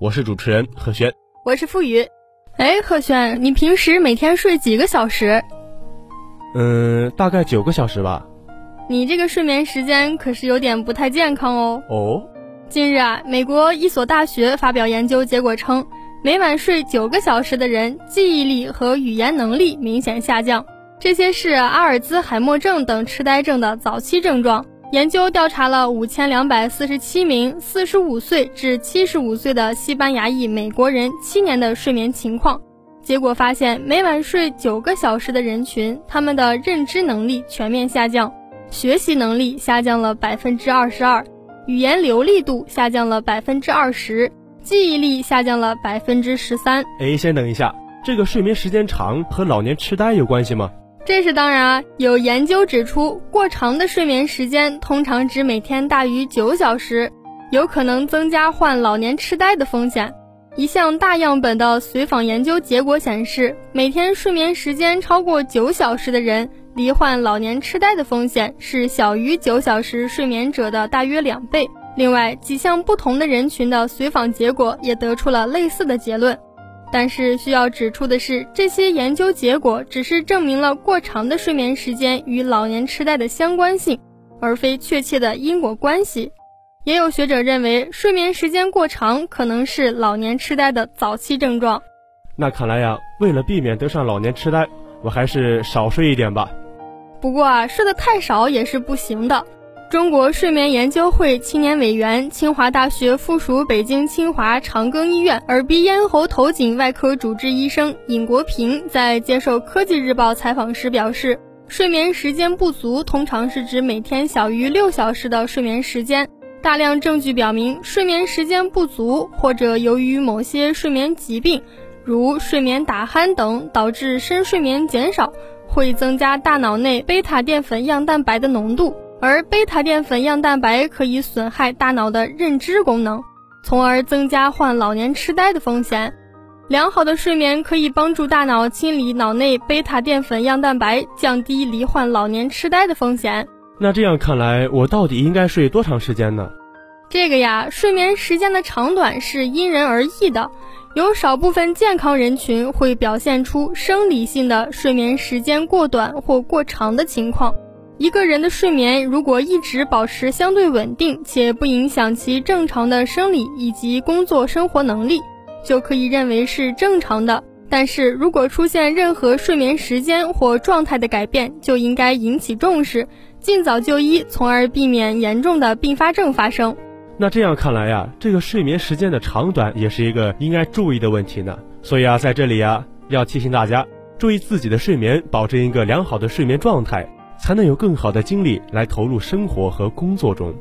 我是主持人贺轩。我是付宇。哎，贺轩，你平时每天睡几个小时？嗯，大概九个小时吧。你这个睡眠时间可是有点不太健康哦。哦，近日啊，美国一所大学发表研究结果称，每晚睡九个小时的人，记忆力和语言能力明显下降。这些是阿尔兹海默症等痴呆症的早期症状。研究调查了五千两百四十七名四十五岁至七十五岁的西班牙裔美国人七年的睡眠情况，结果发现，每晚睡九个小时的人群，他们的认知能力全面下降，学习能力下降了百分之二十二，语言流利度下降了百分之二十，记忆力下降了百分之十三。哎，先等一下，这个睡眠时间长和老年痴呆有关系吗？这是当然啊！有研究指出，过长的睡眠时间通常指每天大于九小时，有可能增加患老年痴呆的风险。一项大样本的随访研究结果显示，每天睡眠时间超过九小时的人，罹患老年痴呆的风险是小于九小时睡眠者的大约两倍。另外，几项不同的人群的随访结果也得出了类似的结论。但是需要指出的是，这些研究结果只是证明了过长的睡眠时间与老年痴呆的相关性，而非确切的因果关系。也有学者认为，睡眠时间过长可能是老年痴呆的早期症状。那看来呀，为了避免得上老年痴呆，我还是少睡一点吧。不过啊，睡得太少也是不行的。中国睡眠研究会青年委员、清华大学附属北京清华长庚医院耳鼻咽喉头颈外科主治医生尹国平在接受科技日报采访时表示，睡眠时间不足通常是指每天小于六小时的睡眠时间。大量证据表明，睡眠时间不足或者由于某些睡眠疾病，如睡眠打鼾等导致深睡眠减少，会增加大脑内贝塔淀粉样蛋白的浓度。而贝塔淀粉样蛋白可以损害大脑的认知功能，从而增加患老年痴呆的风险。良好的睡眠可以帮助大脑清理脑内贝塔淀粉样蛋白，降低罹患老年痴呆的风险。那这样看来，我到底应该睡多长时间呢？这个呀，睡眠时间的长短是因人而异的，有少部分健康人群会表现出生理性的睡眠时间过短或过长的情况。一个人的睡眠如果一直保持相对稳定，且不影响其正常的生理以及工作生活能力，就可以认为是正常的。但是如果出现任何睡眠时间或状态的改变，就应该引起重视，尽早就医，从而避免严重的并发症发生。那这样看来呀，这个睡眠时间的长短也是一个应该注意的问题呢。所以啊，在这里呀，要提醒大家注意自己的睡眠，保证一个良好的睡眠状态。才能有更好的精力来投入生活和工作中。